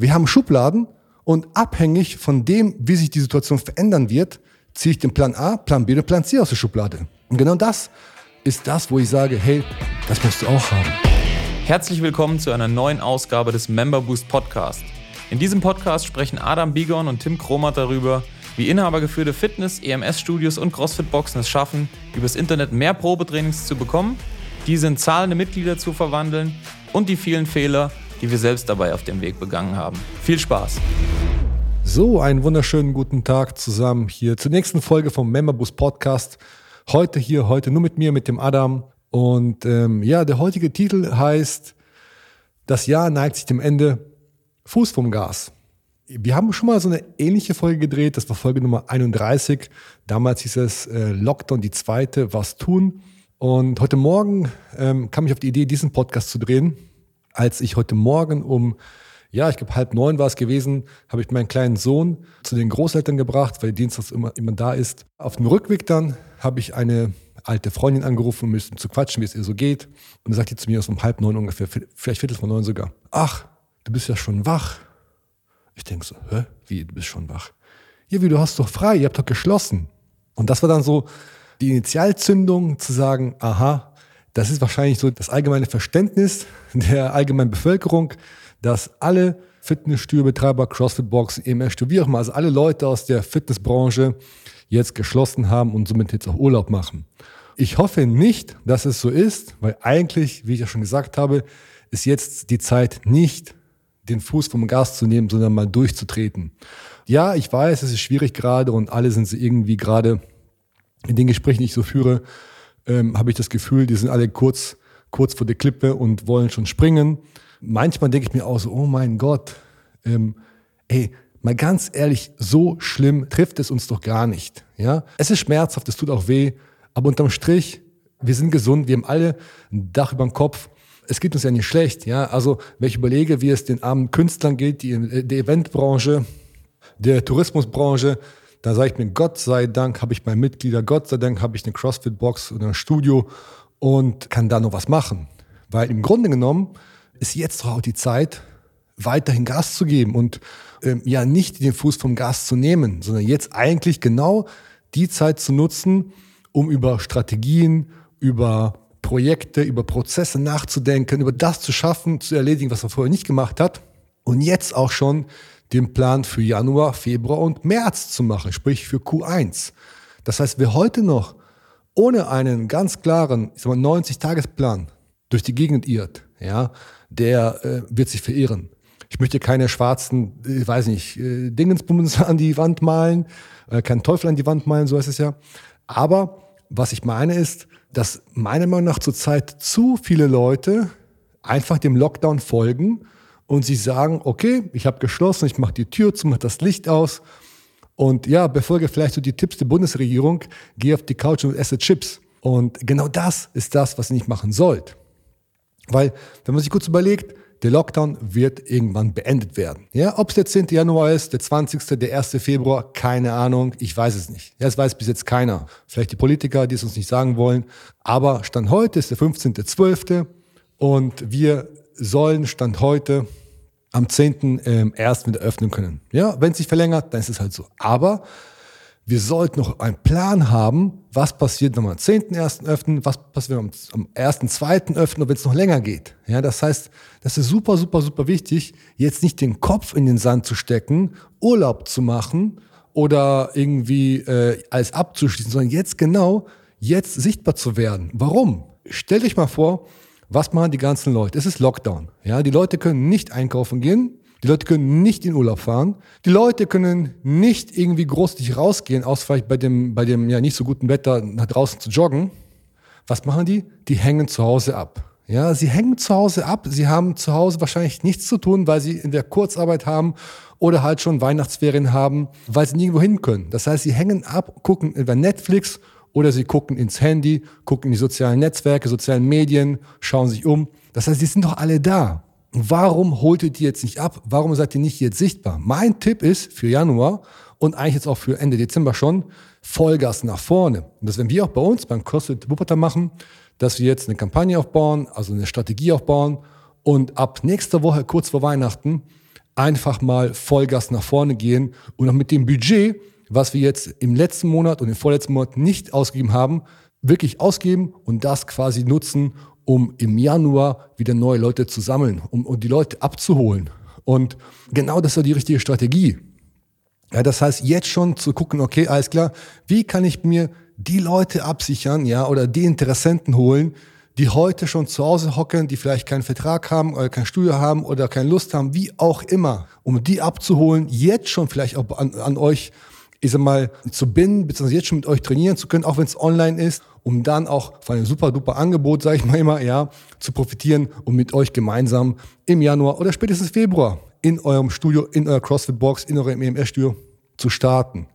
Wir haben Schubladen und abhängig von dem, wie sich die Situation verändern wird, ziehe ich den Plan A, Plan B und Plan C aus der Schublade. Und genau das ist das, wo ich sage, hey, das musst du auch haben. Herzlich willkommen zu einer neuen Ausgabe des Member Boost Podcast. In diesem Podcast sprechen Adam Bigon und Tim Kromat darüber, wie inhabergeführte Fitness, EMS-Studios und CrossFit-Boxen es schaffen, übers Internet mehr Probetrainings zu bekommen, diese in zahlende Mitglieder zu verwandeln und die vielen Fehler, die wir selbst dabei auf dem Weg begangen haben. Viel Spaß! So, einen wunderschönen guten Tag zusammen hier zur nächsten Folge vom Memberbus Podcast. Heute hier, heute nur mit mir, mit dem Adam. Und ähm, ja, der heutige Titel heißt Das Jahr neigt sich dem Ende, Fuß vom Gas. Wir haben schon mal so eine ähnliche Folge gedreht, das war Folge Nummer 31. Damals hieß es äh, Lockdown, die zweite, was tun. Und heute Morgen ähm, kam ich auf die Idee, diesen Podcast zu drehen, als ich heute Morgen um ja, ich glaube halb neun war es gewesen, habe ich meinen kleinen Sohn zu den Großeltern gebracht, weil Dienstags immer, immer da ist. Auf dem Rückweg dann habe ich eine alte Freundin angerufen, um müssen zu quatschen, wie es ihr so geht. Und dann sagt die zu mir, so um halb neun ungefähr, vielleicht viertel von neun sogar. Ach, du bist ja schon wach. Ich denke so, hä? Wie, du bist schon wach? Ja, wie, du hast doch frei, ihr habt doch geschlossen. Und das war dann so die Initialzündung zu sagen, aha, das ist wahrscheinlich so das allgemeine Verständnis der allgemeinen Bevölkerung, dass alle Fitnessstudiobetreiber, CrossFit-Box, EMS-Studio, wie auch immer, also alle Leute aus der Fitnessbranche jetzt geschlossen haben und somit jetzt auch Urlaub machen. Ich hoffe nicht, dass es so ist, weil eigentlich, wie ich ja schon gesagt habe, ist jetzt die Zeit nicht, den Fuß vom Gas zu nehmen, sondern mal durchzutreten. Ja, ich weiß, es ist schwierig gerade und alle sind sie irgendwie gerade in den Gesprächen, die ich so führe, ähm, habe ich das Gefühl, die sind alle kurz, kurz vor der Klippe und wollen schon springen manchmal denke ich mir auch so, oh mein Gott, ähm, ey, mal ganz ehrlich, so schlimm trifft es uns doch gar nicht. Ja, es ist schmerzhaft, es tut auch weh, aber unterm Strich, wir sind gesund, wir haben alle ein Dach über dem Kopf. Es geht uns ja nicht schlecht, ja. Also, wenn ich überlege, wie es den armen Künstlern geht, die in der Eventbranche, der Tourismusbranche, da sage ich mir, Gott sei Dank habe ich meine Mitglieder, Gott sei Dank habe ich eine CrossFit-Box oder ein Studio und kann da noch was machen. Weil im Grunde genommen ist jetzt auch die Zeit, weiterhin Gas zu geben und ähm, ja nicht den Fuß vom Gas zu nehmen, sondern jetzt eigentlich genau die Zeit zu nutzen, um über Strategien, über Projekte, über Prozesse nachzudenken, über das zu schaffen, zu erledigen, was man vorher nicht gemacht hat und jetzt auch schon den Plan für Januar, Februar und März zu machen, sprich für Q1. Das heißt, wer heute noch ohne einen ganz klaren 90-Tagesplan durch die Gegend irrt, ja, der äh, wird sich verirren. Ich möchte keine schwarzen, ich weiß nicht, äh, Dingensbummens an die Wand malen, äh, keinen Teufel an die Wand malen, so heißt es ja. Aber was ich meine ist, dass meiner Meinung nach zurzeit zu viele Leute einfach dem Lockdown folgen und sie sagen, okay, ich habe geschlossen, ich mache die Tür zu, mache das Licht aus und ja, befolge vielleicht so die Tipps der Bundesregierung, gehe auf die Couch und esse Chips. Und genau das ist das, was ihr nicht machen sollt. Weil, wenn man sich kurz überlegt, der Lockdown wird irgendwann beendet werden. Ja, ob es der 10. Januar ist, der 20., der 1. Februar, keine Ahnung, ich weiß es nicht. Ja, es weiß bis jetzt keiner. Vielleicht die Politiker, die es uns nicht sagen wollen. Aber Stand heute ist der 15.12. und wir sollen Stand heute am 10.1. Ähm, wieder öffnen können. Ja, wenn es sich verlängert, dann ist es halt so. Aber wir sollten noch einen Plan haben, was passiert, wenn wir am 10.1. öffnen, was passiert, wenn wir am 1.2. öffnen und wenn es noch länger geht. Ja, das heißt, das ist super, super, super wichtig, jetzt nicht den Kopf in den Sand zu stecken, Urlaub zu machen oder irgendwie äh, alles abzuschließen, sondern jetzt genau, jetzt sichtbar zu werden. Warum? Stell dich mal vor, was machen die ganzen Leute? Es ist Lockdown. Ja, die Leute können nicht einkaufen gehen, die Leute können nicht in Urlaub fahren. Die Leute können nicht irgendwie großartig rausgehen, außer vielleicht bei dem, bei dem ja nicht so guten Wetter nach draußen zu joggen. Was machen die? Die hängen zu Hause ab. Ja, sie hängen zu Hause ab. Sie haben zu Hause wahrscheinlich nichts zu tun, weil sie in der Kurzarbeit haben oder halt schon Weihnachtsferien haben, weil sie nirgendwo hin können. Das heißt, sie hängen ab, gucken über Netflix oder sie gucken ins Handy, gucken in die sozialen Netzwerke, sozialen Medien, schauen sich um. Das heißt, sie sind doch alle da. Warum holt ihr die jetzt nicht ab? Warum seid ihr nicht jetzt sichtbar? Mein Tipp ist für Januar und eigentlich jetzt auch für Ende Dezember schon, Vollgas nach vorne. Und das werden wir auch bei uns beim CrossFit Wuppertal machen, dass wir jetzt eine Kampagne aufbauen, also eine Strategie aufbauen und ab nächster Woche, kurz vor Weihnachten, einfach mal Vollgas nach vorne gehen und auch mit dem Budget, was wir jetzt im letzten Monat und im vorletzten Monat nicht ausgegeben haben, wirklich ausgeben und das quasi nutzen, um im Januar wieder neue Leute zu sammeln, um, um die Leute abzuholen. Und genau das ist die richtige Strategie. Ja, das heißt, jetzt schon zu gucken, okay, alles klar, wie kann ich mir die Leute absichern, ja, oder die Interessenten holen, die heute schon zu Hause hocken, die vielleicht keinen Vertrag haben oder kein Studio haben oder keine Lust haben, wie auch immer, um die abzuholen, jetzt schon vielleicht auch an, an euch, ich sag mal, zu binden, beziehungsweise jetzt schon mit euch trainieren zu können, auch wenn es online ist, um dann auch von einem super duper Angebot, sage ich mal immer, ja, zu profitieren und mit euch gemeinsam im Januar oder spätestens Februar in eurem Studio, in eurer CrossFit-Box, in eurem EMS-Studio zu starten.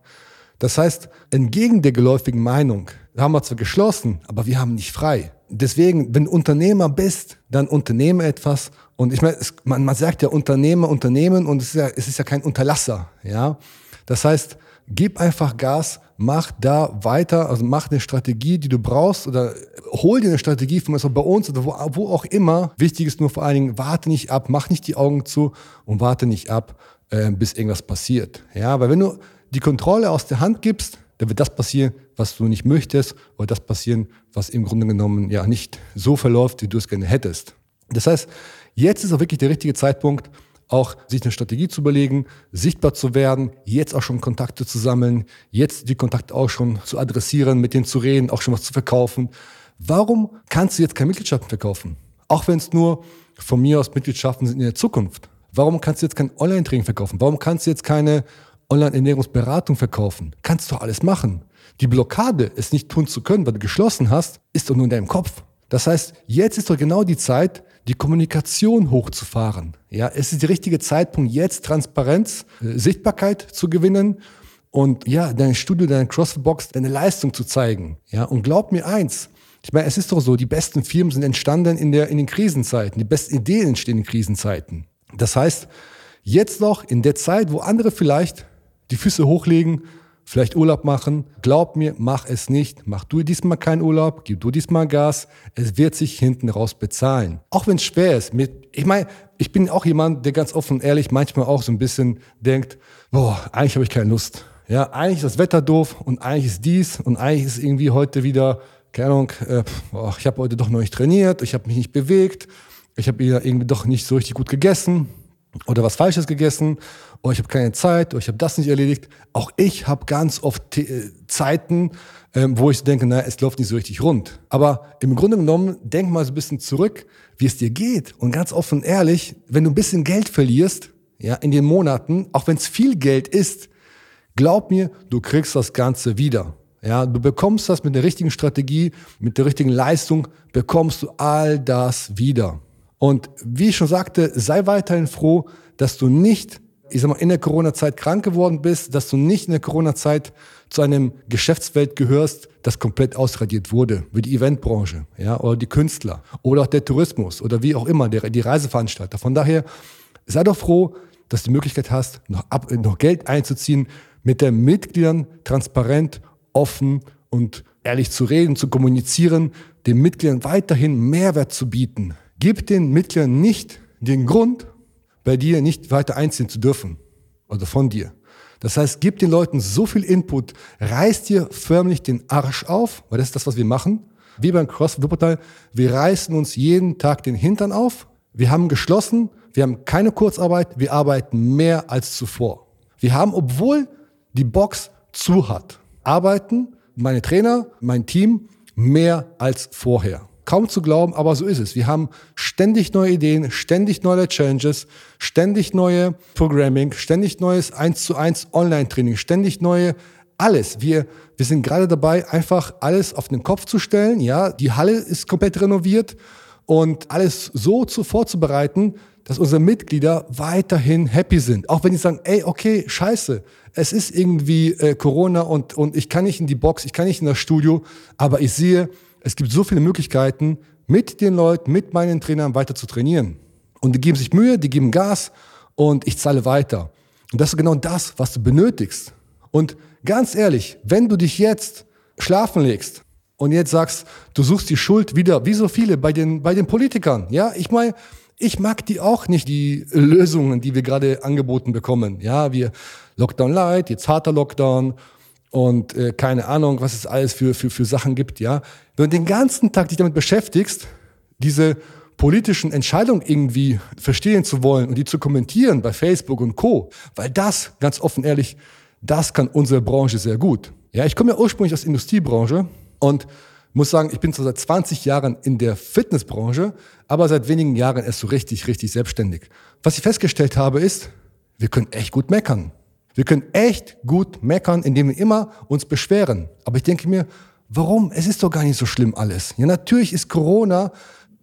Das heißt, entgegen der geläufigen Meinung haben wir zwar geschlossen, aber wir haben nicht frei. Deswegen, wenn du Unternehmer bist, dann unternehme etwas. Und ich meine, man, man sagt ja Unternehmer, Unternehmen und es ist ja, es ist ja kein Unterlasser. Ja, das heißt, gib einfach Gas, mach da weiter, also mach eine Strategie, die du brauchst oder hol dir eine Strategie von bei uns oder wo, wo auch immer. Wichtig ist nur vor allen Dingen, warte nicht ab, mach nicht die Augen zu und warte nicht ab, äh, bis irgendwas passiert. Ja, weil wenn du die Kontrolle aus der Hand gibst, dann wird das passieren, was du nicht möchtest, oder das passieren, was im Grunde genommen ja nicht so verläuft, wie du es gerne hättest. Das heißt, jetzt ist auch wirklich der richtige Zeitpunkt, auch sich eine Strategie zu überlegen, sichtbar zu werden, jetzt auch schon Kontakte zu sammeln, jetzt die Kontakte auch schon zu adressieren, mit denen zu reden, auch schon was zu verkaufen. Warum kannst du jetzt keine Mitgliedschaften verkaufen? Auch wenn es nur von mir aus Mitgliedschaften sind in der Zukunft. Warum kannst du jetzt kein Online-Training verkaufen? Warum kannst du jetzt keine Online-Ernährungsberatung verkaufen? Kannst du alles machen. Die Blockade, es nicht tun zu können, weil du geschlossen hast, ist doch nur in deinem Kopf. Das heißt, jetzt ist doch genau die Zeit, die Kommunikation hochzufahren. Ja, es ist der richtige Zeitpunkt, jetzt Transparenz, äh, Sichtbarkeit zu gewinnen und ja, dein Studio, deine CrossFit-Box, deine Leistung zu zeigen. Ja, und glaub mir eins, ich meine, es ist doch so, die besten Firmen sind entstanden in, der, in den Krisenzeiten, die besten Ideen entstehen in Krisenzeiten. Das heißt, jetzt noch in der Zeit, wo andere vielleicht die Füße hochlegen, vielleicht Urlaub machen. Glaub mir, mach es nicht. Mach du diesmal keinen Urlaub, gib du diesmal Gas. Es wird sich hinten raus bezahlen. Auch wenn es schwer ist. Mit, ich meine, ich bin auch jemand, der ganz offen und ehrlich manchmal auch so ein bisschen denkt, boah, eigentlich habe ich keine Lust. Ja, eigentlich ist das Wetter doof und eigentlich ist dies und eigentlich ist irgendwie heute wieder, keine Ahnung, äh, boah, ich habe heute doch noch nicht trainiert, ich habe mich nicht bewegt, ich habe irgendwie doch nicht so richtig gut gegessen oder was Falsches gegessen, oder ich habe keine Zeit, oder ich habe das nicht erledigt. Auch ich habe ganz oft äh, Zeiten, ähm, wo ich denke, naja, es läuft nicht so richtig rund. Aber im Grunde genommen, denk mal so ein bisschen zurück, wie es dir geht. Und ganz offen ehrlich, wenn du ein bisschen Geld verlierst, ja, in den Monaten, auch wenn es viel Geld ist, glaub mir, du kriegst das Ganze wieder. Ja, du bekommst das mit der richtigen Strategie, mit der richtigen Leistung, bekommst du all das wieder. Und wie ich schon sagte, sei weiterhin froh, dass du nicht, ich sag mal, in der Corona-Zeit krank geworden bist, dass du nicht in der Corona-Zeit zu einem Geschäftswelt gehörst, das komplett ausradiert wurde, wie die Eventbranche, ja, oder die Künstler, oder auch der Tourismus, oder wie auch immer, der, die Reiseveranstalter. Von daher, sei doch froh, dass du die Möglichkeit hast, noch, ab, noch Geld einzuziehen, mit den Mitgliedern transparent, offen und ehrlich zu reden, zu kommunizieren, den Mitgliedern weiterhin Mehrwert zu bieten. Gib den Mitgliedern nicht den Grund, bei dir nicht weiter einziehen zu dürfen. Oder von dir. Das heißt, gib den Leuten so viel Input, reiß dir förmlich den Arsch auf, weil das ist das, was wir machen. Wie beim CrossFit Wuppertal, wir reißen uns jeden Tag den Hintern auf. Wir haben geschlossen, wir haben keine Kurzarbeit, wir arbeiten mehr als zuvor. Wir haben, obwohl die Box zu hat, arbeiten meine Trainer, mein Team mehr als vorher. Kaum zu glauben, aber so ist es. Wir haben ständig neue Ideen, ständig neue Challenges, ständig neue Programming, ständig neues 1 zu 1 Online-Training, ständig neue alles. Wir, wir sind gerade dabei, einfach alles auf den Kopf zu stellen. Ja, die Halle ist komplett renoviert und alles so zu vorzubereiten, dass unsere Mitglieder weiterhin happy sind. Auch wenn die sagen, ey, okay, scheiße, es ist irgendwie äh, Corona und, und ich kann nicht in die Box, ich kann nicht in das Studio, aber ich sehe, es gibt so viele Möglichkeiten, mit den Leuten, mit meinen Trainern weiter zu trainieren. Und die geben sich Mühe, die geben Gas und ich zahle weiter. Und das ist genau das, was du benötigst. Und ganz ehrlich, wenn du dich jetzt schlafen legst und jetzt sagst, du suchst die Schuld wieder, wie so viele bei den, bei den Politikern. Ja, ich meine, Ich mag die auch nicht, die Lösungen, die wir gerade angeboten bekommen. Ja, wir Lockdown Light, jetzt harter Lockdown und äh, keine Ahnung, was es alles für, für, für Sachen gibt. Ja, wenn du den ganzen Tag dich damit beschäftigst, diese politischen Entscheidungen irgendwie verstehen zu wollen und die zu kommentieren bei Facebook und Co. Weil das, ganz offen ehrlich, das kann unsere Branche sehr gut. Ja, ich komme ja ursprünglich aus der Industriebranche und muss sagen, ich bin zwar seit 20 Jahren in der Fitnessbranche, aber seit wenigen Jahren erst so richtig, richtig selbstständig. Was ich festgestellt habe, ist, wir können echt gut meckern. Wir können echt gut meckern, indem wir immer uns beschweren. Aber ich denke mir, warum? Es ist doch gar nicht so schlimm alles. Ja, natürlich ist Corona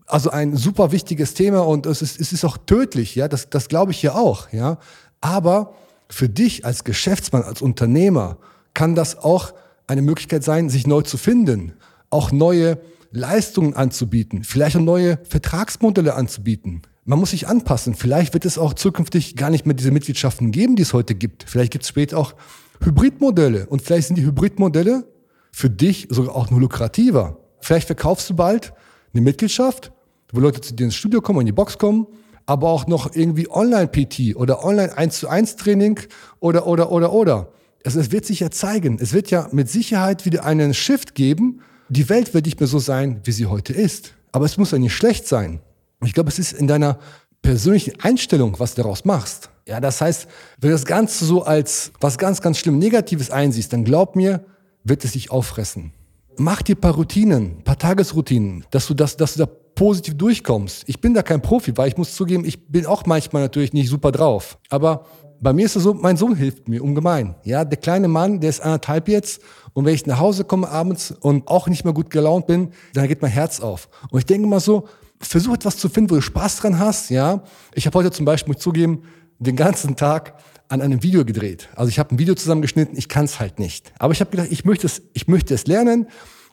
also ein super wichtiges Thema und es ist, es ist auch tödlich, ja, das, das glaube ich hier auch, ja. Aber für dich als Geschäftsmann, als Unternehmer kann das auch eine Möglichkeit sein, sich neu zu finden, auch neue Leistungen anzubieten, vielleicht auch neue Vertragsmodelle anzubieten. Man muss sich anpassen. Vielleicht wird es auch zukünftig gar nicht mehr diese Mitgliedschaften geben, die es heute gibt. Vielleicht gibt es später auch Hybridmodelle. Und vielleicht sind die Hybridmodelle für dich sogar auch nur lukrativer. Vielleicht verkaufst du bald eine Mitgliedschaft, wo Leute zu dir ins Studio kommen, in die Box kommen, aber auch noch irgendwie Online-PT oder Online 1 zu 1 Training oder, oder, oder, oder. Also es wird sich ja zeigen. Es wird ja mit Sicherheit wieder einen Shift geben. Die Welt wird nicht mehr so sein, wie sie heute ist. Aber es muss ja nicht schlecht sein. Ich glaube, es ist in deiner persönlichen Einstellung, was du daraus machst. Ja, das heißt, wenn du das Ganze so als was ganz, ganz schlimm Negatives einsiehst, dann glaub mir, wird es dich auffressen. Mach dir paar Routinen, paar Tagesroutinen, dass du das, dass du da positiv durchkommst. Ich bin da kein Profi, weil ich muss zugeben, ich bin auch manchmal natürlich nicht super drauf. Aber bei mir ist es so, mein Sohn hilft mir ungemein. Ja, der kleine Mann, der ist anderthalb jetzt. Und wenn ich nach Hause komme abends und auch nicht mehr gut gelaunt bin, dann geht mein Herz auf. Und ich denke mal so, versuch etwas zu finden, wo du Spaß dran hast. Ja, ich habe heute zum Beispiel, muss zugeben, den ganzen Tag an einem Video gedreht. Also ich habe ein Video zusammengeschnitten, ich kann es halt nicht. Aber ich habe gedacht, ich möchte es, ich möchte es lernen.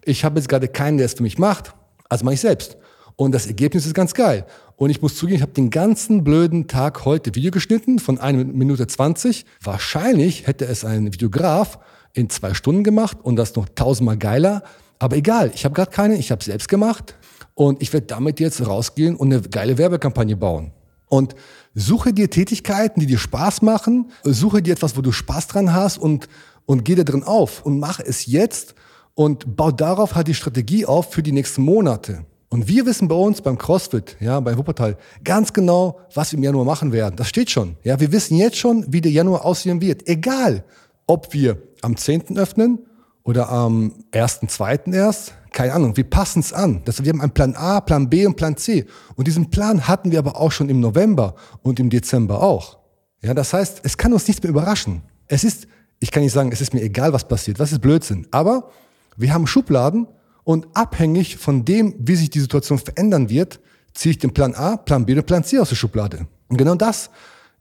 Ich habe jetzt gerade keinen, der es für mich macht. Also mache ich selbst. Und das Ergebnis ist ganz geil. Und ich muss zugeben, ich habe den ganzen blöden Tag heute Video geschnitten von einer Minute 20. Wahrscheinlich hätte es ein Videograf in zwei Stunden gemacht und das noch tausendmal geiler. Aber egal, ich habe gerade keine, ich habe selbst gemacht und ich werde damit jetzt rausgehen und eine geile Werbekampagne bauen. Und suche dir Tätigkeiten, die dir Spaß machen, suche dir etwas, wo du Spaß dran hast und, und geh da drin auf und mach es jetzt und bau darauf halt die Strategie auf für die nächsten Monate. Und wir wissen bei uns beim CrossFit, ja, bei Wuppertal, ganz genau, was wir im Januar machen werden. Das steht schon. Ja, wir wissen jetzt schon, wie der Januar aussehen wird. Egal, ob wir am 10. öffnen oder am 1.2. erst. Keine Ahnung, wir passen es an. Das, wir haben einen Plan A, Plan B und Plan C. Und diesen Plan hatten wir aber auch schon im November und im Dezember auch. Ja, das heißt, es kann uns nichts mehr überraschen. Es ist, ich kann nicht sagen, es ist mir egal, was passiert. Was ist Blödsinn? Aber wir haben Schubladen, und abhängig von dem, wie sich die Situation verändern wird, ziehe ich den Plan A, Plan B und Plan C aus der Schublade. Und genau das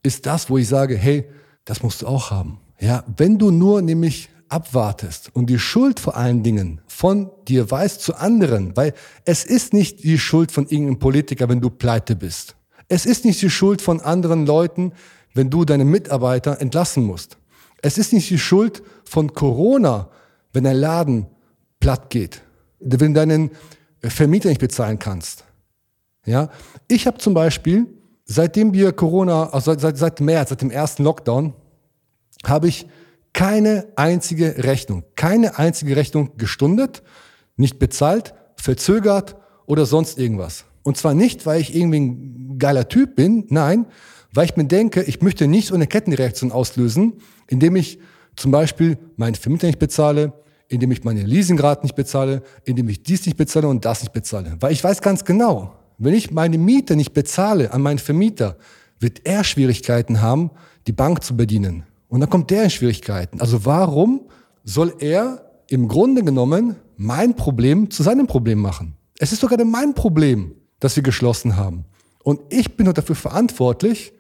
ist das, wo ich sage, hey, das musst du auch haben. Ja, wenn du nur nämlich abwartest und die Schuld vor allen Dingen von dir weißt zu anderen, weil es ist nicht die Schuld von irgendeinem Politiker, wenn du pleite bist. Es ist nicht die Schuld von anderen Leuten, wenn du deine Mitarbeiter entlassen musst. Es ist nicht die Schuld von Corona, wenn dein Laden platt geht wenn du deinen Vermieter nicht bezahlen kannst. Ja, ich habe zum Beispiel, seitdem wir Corona, also seit, seit März, seit dem ersten Lockdown, habe ich keine einzige Rechnung, keine einzige Rechnung gestundet, nicht bezahlt, verzögert oder sonst irgendwas. Und zwar nicht, weil ich irgendwie ein geiler Typ bin, nein, weil ich mir denke, ich möchte nicht so eine Kettenreaktion auslösen, indem ich zum Beispiel meinen Vermieter nicht bezahle, indem ich meine Leasingrate nicht bezahle, indem ich dies nicht bezahle und das nicht bezahle. Weil ich weiß ganz genau, wenn ich meine Miete nicht bezahle an meinen Vermieter, wird er Schwierigkeiten haben, die Bank zu bedienen. Und dann kommt der in Schwierigkeiten. Also warum soll er im Grunde genommen mein Problem zu seinem Problem machen? Es ist sogar mein Problem, dass wir geschlossen haben. Und ich bin nur dafür verantwortlich,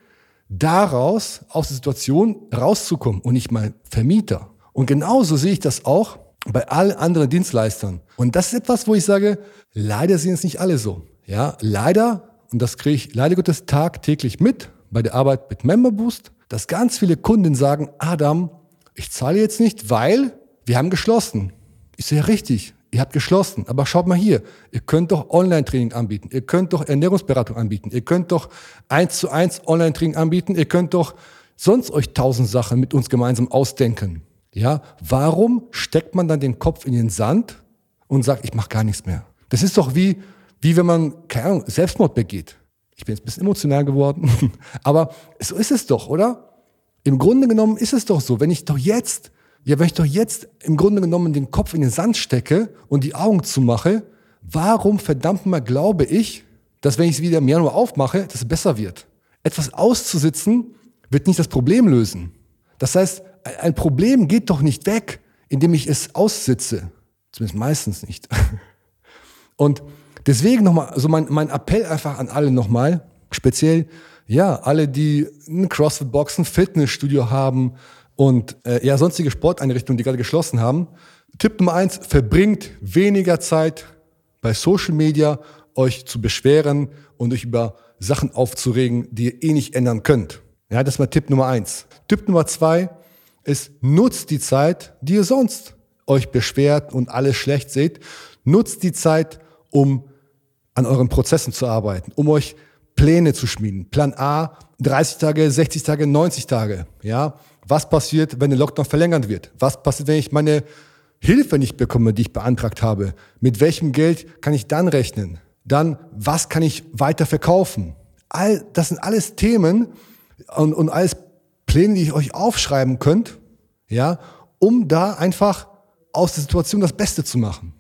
daraus aus der Situation rauszukommen und nicht mein Vermieter. Und genauso sehe ich das auch bei allen anderen Dienstleistern. Und das ist etwas, wo ich sage, leider sehen es nicht alle so. Ja, leider, und das kriege ich leider Gottes tagtäglich mit bei der Arbeit mit Member Boost, dass ganz viele Kunden sagen, Adam, ich zahle jetzt nicht, weil wir haben geschlossen. Ich sehe ja richtig. Ihr habt geschlossen. Aber schaut mal hier. Ihr könnt doch Online-Training anbieten. Ihr könnt doch Ernährungsberatung anbieten. Ihr könnt doch eins zu eins Online-Training anbieten. Ihr könnt doch sonst euch tausend Sachen mit uns gemeinsam ausdenken. Ja, warum steckt man dann den Kopf in den Sand und sagt, ich mache gar nichts mehr? Das ist doch wie, wie wenn man, keine Ahnung, Selbstmord begeht. Ich bin jetzt ein bisschen emotional geworden, aber so ist es doch, oder? Im Grunde genommen ist es doch so, wenn ich doch jetzt, ja, wenn ich doch jetzt im Grunde genommen den Kopf in den Sand stecke und die Augen zumache, warum verdammt mal glaube ich, dass wenn ich es wieder im Januar aufmache, dass es besser wird? Etwas auszusitzen wird nicht das Problem lösen. Das heißt, ein Problem geht doch nicht weg, indem ich es aussitze. Zumindest meistens nicht. Und deswegen nochmal, so mein, mein Appell einfach an alle nochmal, speziell, ja, alle, die ein CrossFit-Box, ein Fitnessstudio haben und äh, ja, sonstige Sporteinrichtungen, die gerade geschlossen haben. Tipp Nummer eins, verbringt weniger Zeit bei Social Media, euch zu beschweren und euch über Sachen aufzuregen, die ihr eh nicht ändern könnt. Ja, das war Tipp Nummer eins. Tipp Nummer zwei ist, nutzt die Zeit, die ihr sonst euch beschwert und alles schlecht seht. Nutzt die Zeit, um an euren Prozessen zu arbeiten, um euch Pläne zu schmieden. Plan A, 30 Tage, 60 Tage, 90 Tage. Ja, was passiert, wenn der Lockdown verlängert wird? Was passiert, wenn ich meine Hilfe nicht bekomme, die ich beantragt habe? Mit welchem Geld kann ich dann rechnen? Dann, was kann ich weiter verkaufen? All, das sind alles Themen und, und alles Pläne, die ich euch aufschreiben könnt, ja, um da einfach aus der Situation das Beste zu machen.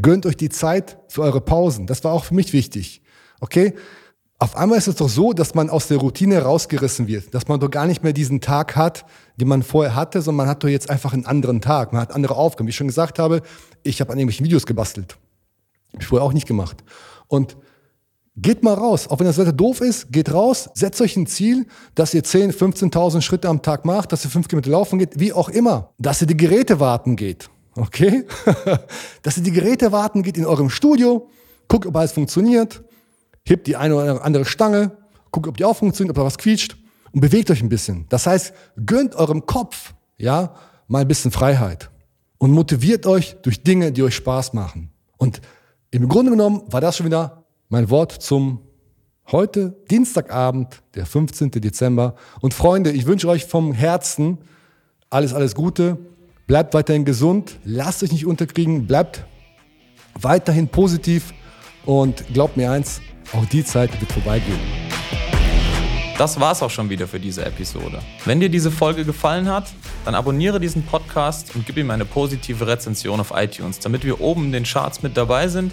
Gönnt euch die Zeit für eure Pausen. Das war auch für mich wichtig. Okay? Auf einmal ist es doch so, dass man aus der Routine rausgerissen wird, dass man doch gar nicht mehr diesen Tag hat, den man vorher hatte, sondern man hat doch jetzt einfach einen anderen Tag. Man hat andere Aufgaben. Wie ich schon gesagt habe, ich habe an irgendwelchen Videos gebastelt. Hab ich vorher auch nicht gemacht. Und Geht mal raus. Auch wenn das Wetter doof ist, geht raus, setzt euch ein Ziel, dass ihr 10, 15.000 Schritte am Tag macht, dass ihr 5 Kilometer laufen geht, wie auch immer. Dass ihr die Geräte warten geht. Okay? dass ihr die Geräte warten geht in eurem Studio, guckt, ob alles funktioniert, hebt die eine oder andere Stange, guckt, ob die auch funktioniert, ob da was quietscht und bewegt euch ein bisschen. Das heißt, gönnt eurem Kopf, ja, mal ein bisschen Freiheit und motiviert euch durch Dinge, die euch Spaß machen. Und im Grunde genommen war das schon wieder mein Wort zum heute, Dienstagabend, der 15. Dezember. Und Freunde, ich wünsche euch vom Herzen alles, alles Gute. Bleibt weiterhin gesund, lasst euch nicht unterkriegen, bleibt weiterhin positiv und glaubt mir eins, auch die Zeit wird vorbeigehen. Das war's auch schon wieder für diese Episode. Wenn dir diese Folge gefallen hat, dann abonniere diesen Podcast und gib ihm eine positive Rezension auf iTunes, damit wir oben in den Charts mit dabei sind